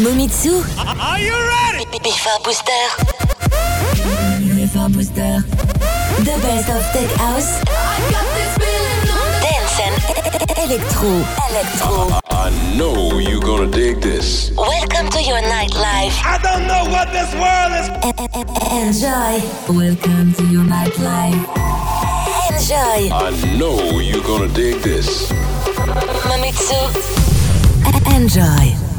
Momitsu. Are you ready? Bifa Booster. Bifa Booster. The best of tech house. Dance and electro. Electro. I know you're gonna dig this. Welcome to your nightlife. I don't know what this world is. Enjoy. Welcome to your nightlife. Enjoy. I know you're gonna dig this. Mamitsu. Enjoy.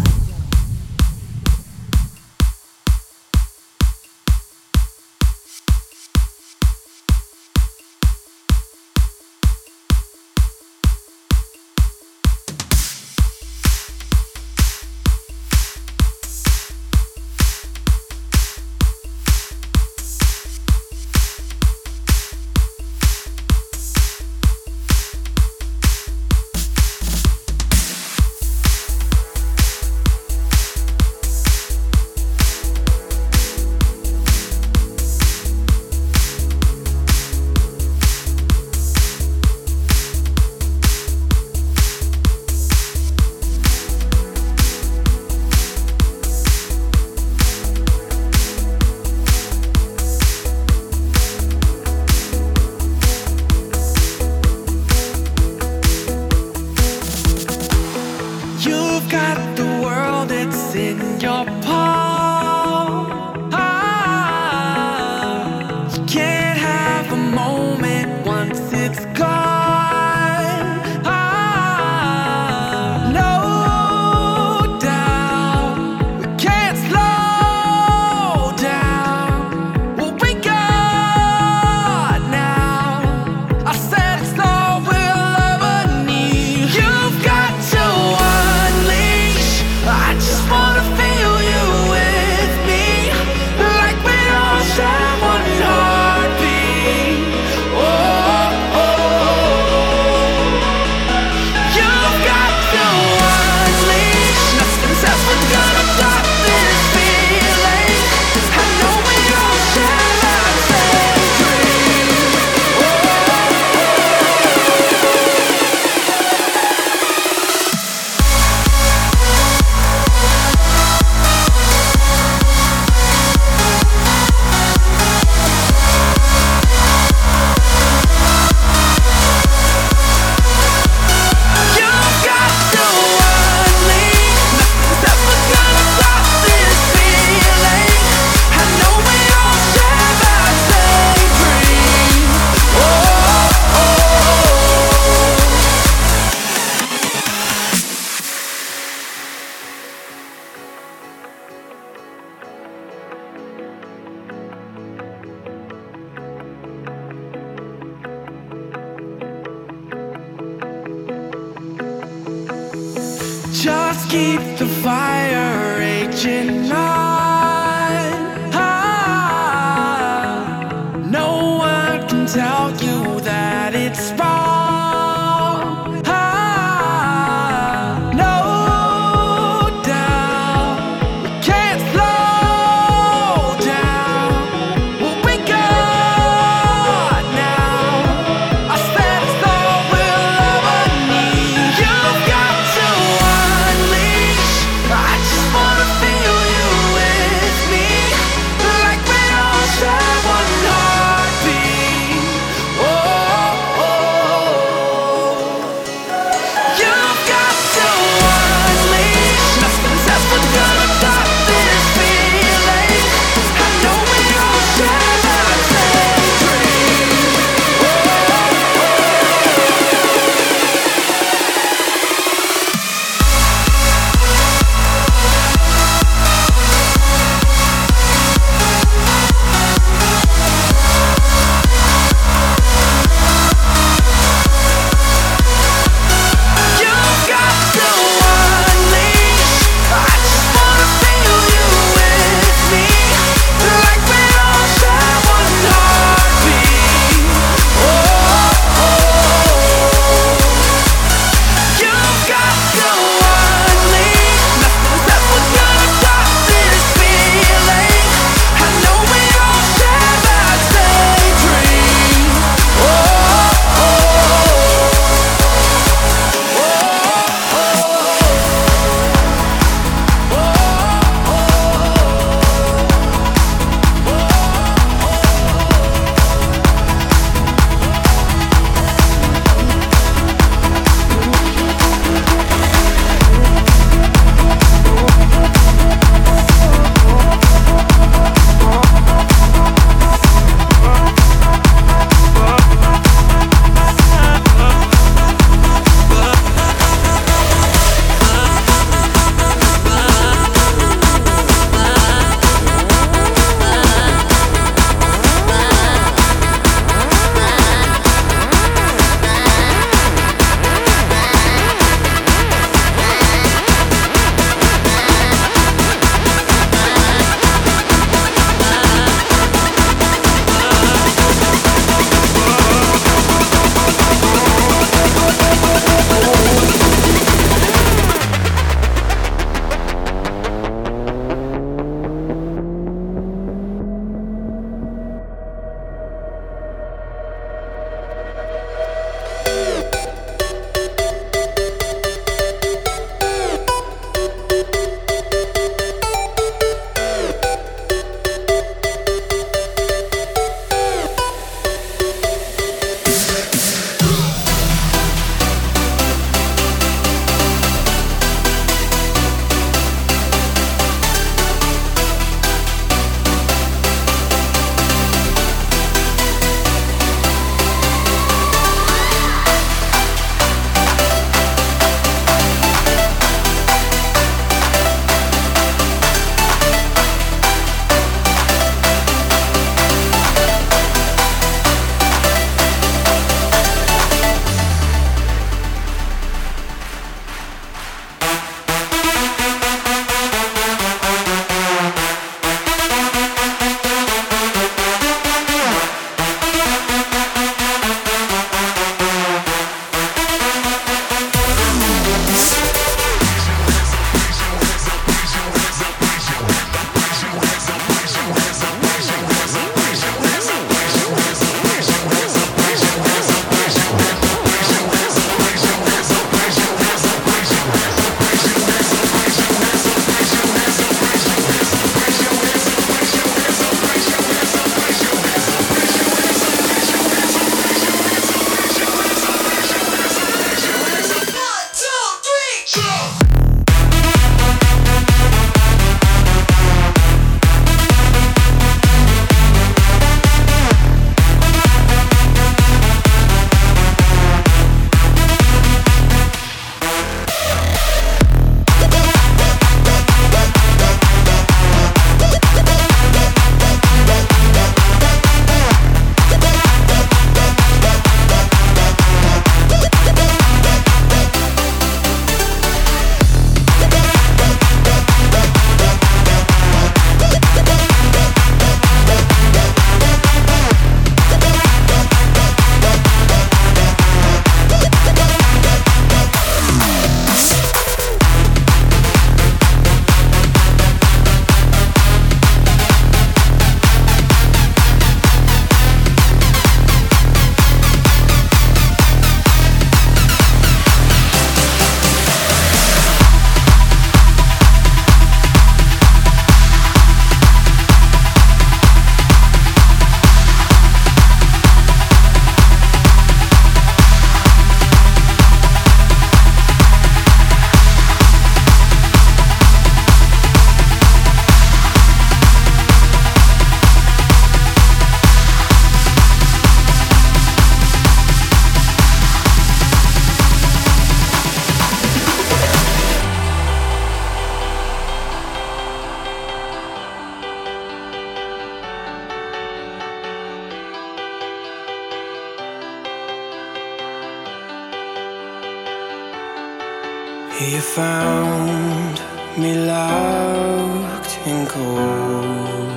you found me locked in cold.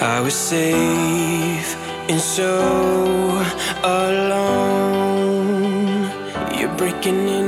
I was safe and so alone. You're breaking in.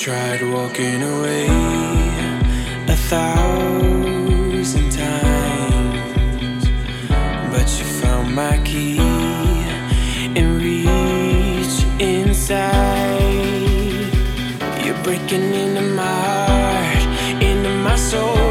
tried walking away a thousand times, but you found my key and reached inside. You're breaking into my heart, into my soul.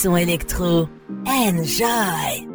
Son électro. Enjoy!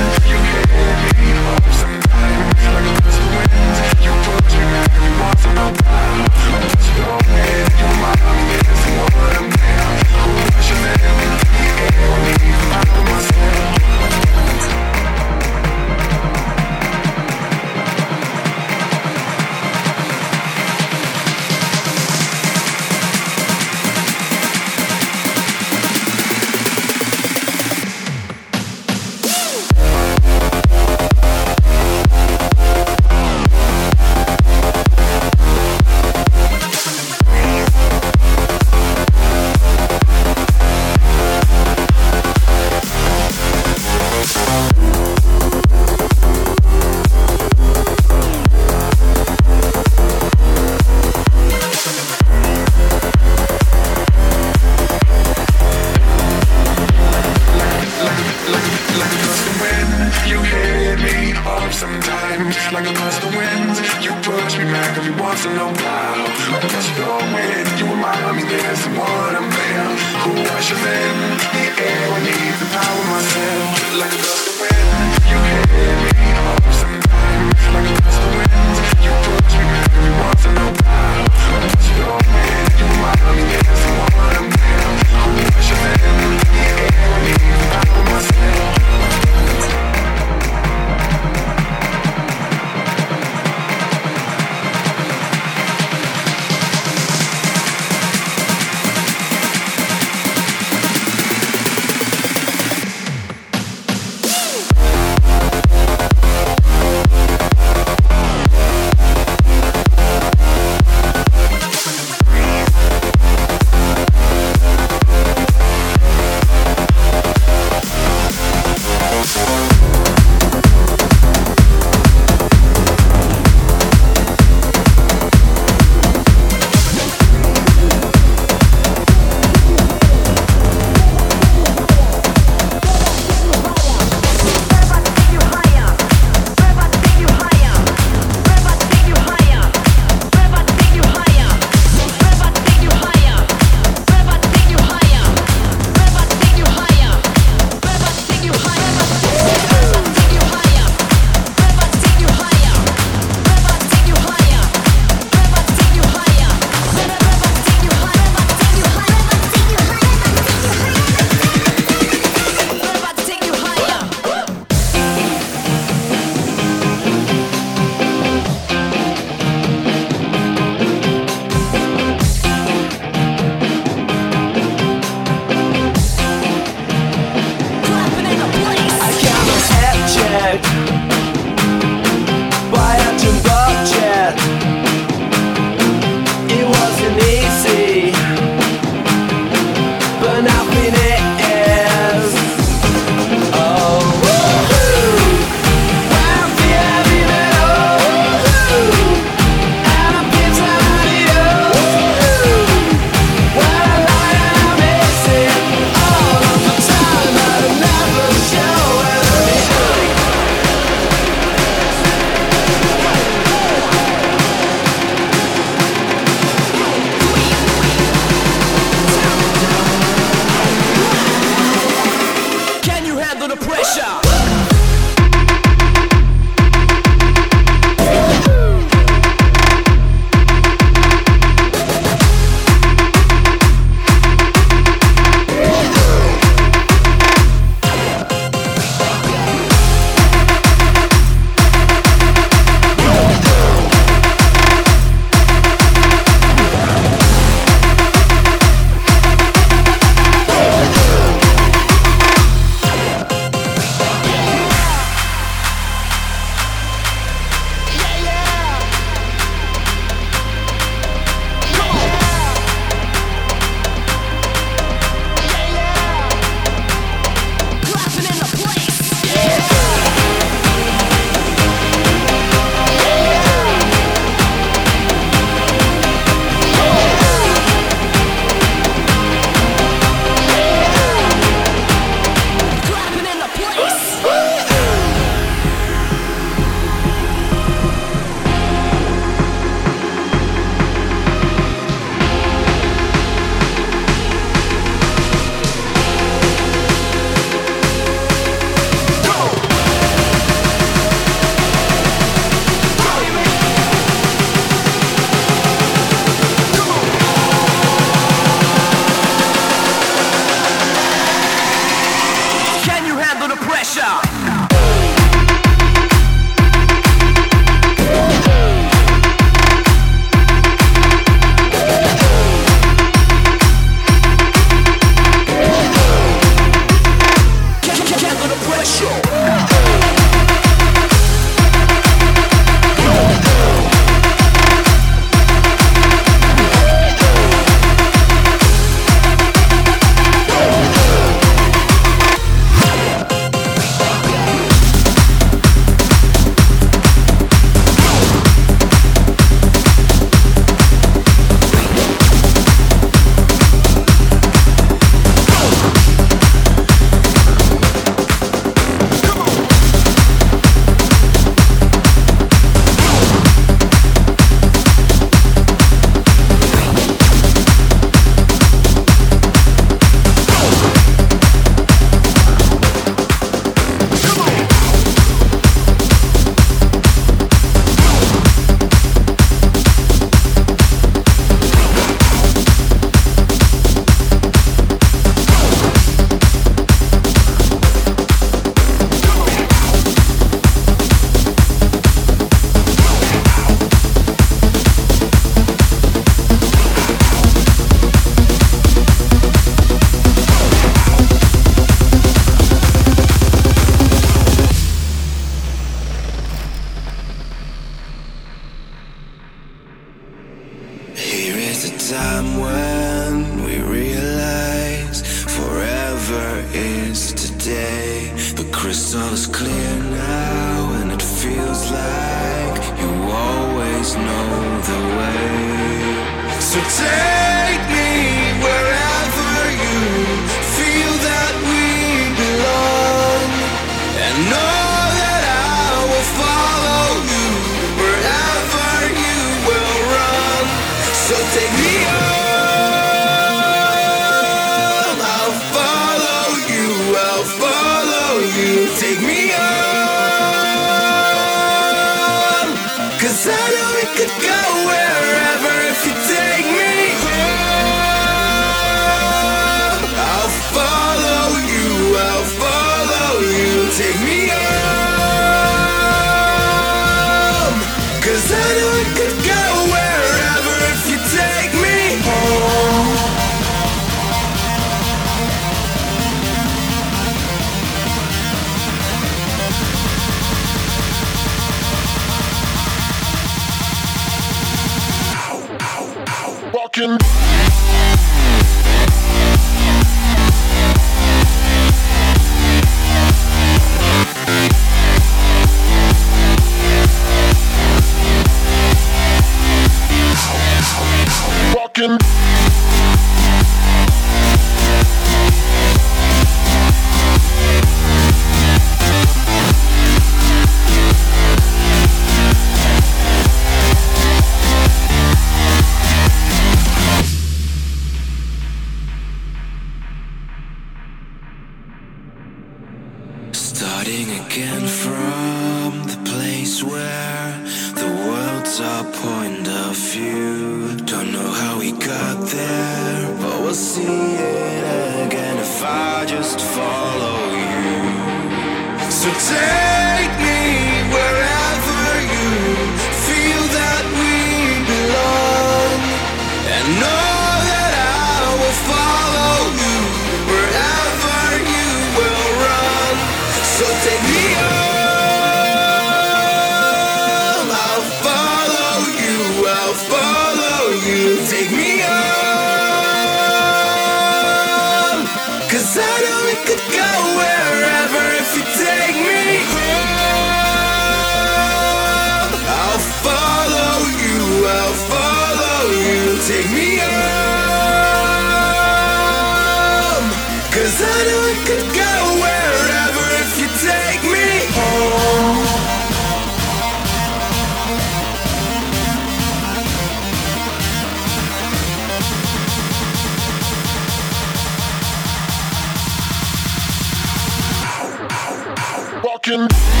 Walking.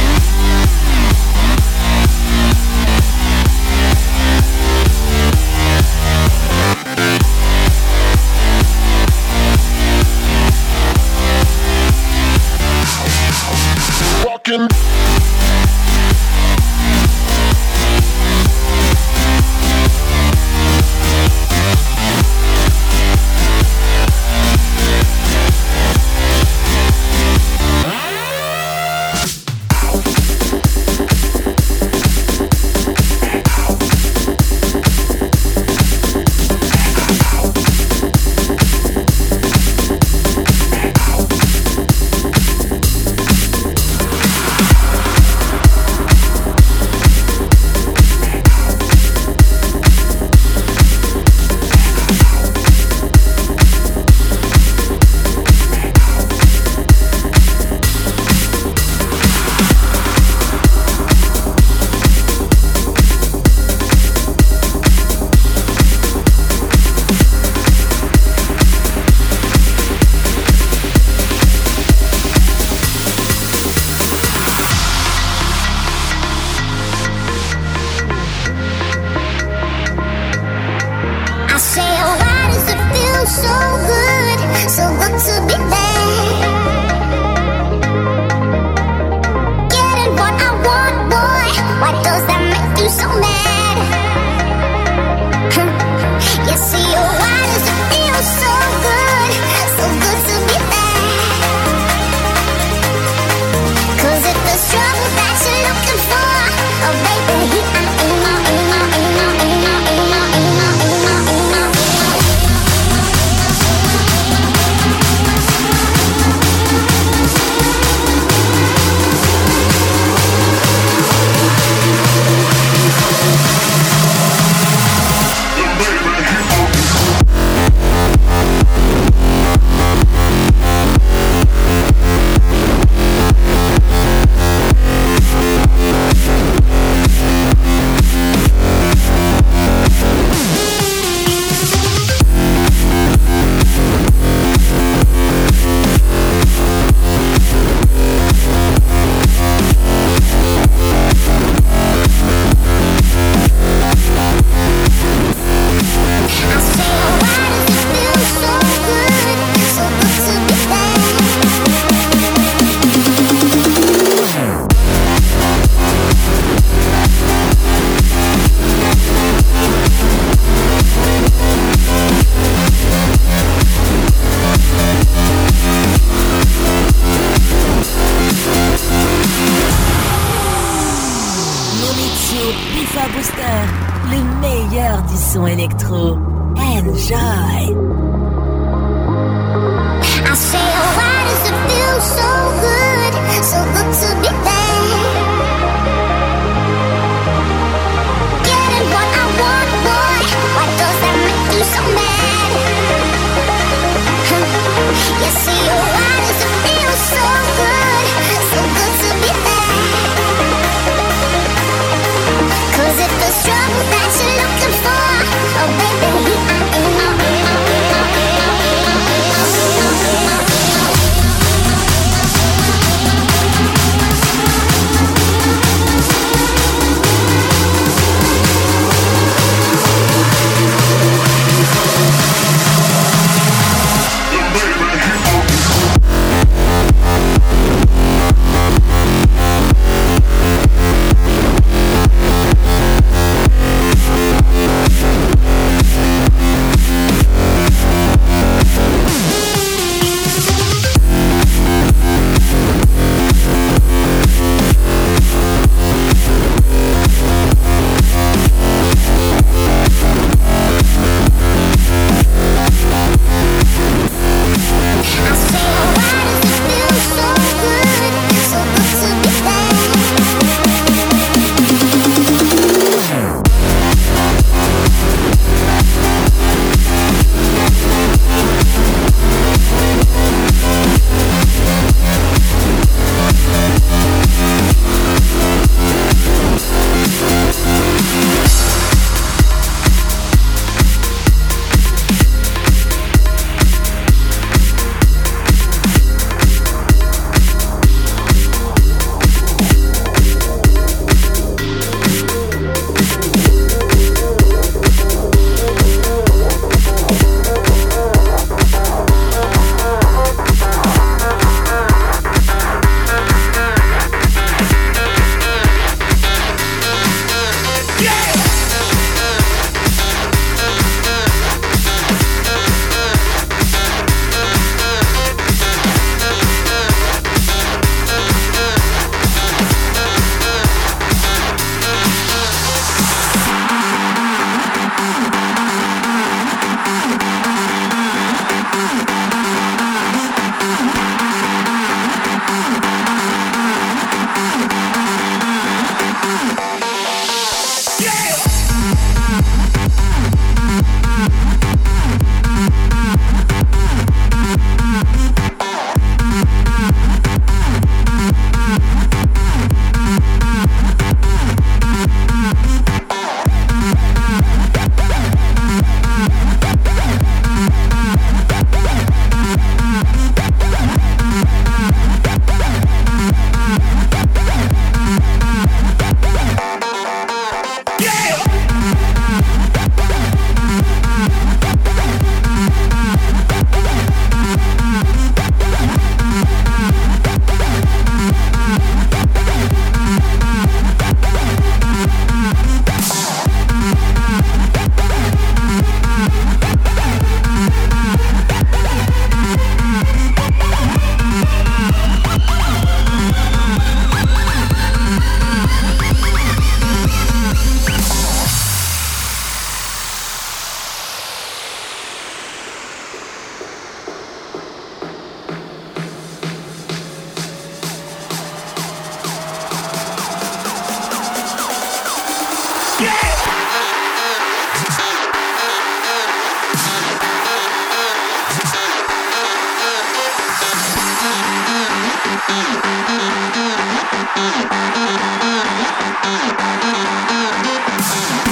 Thank you.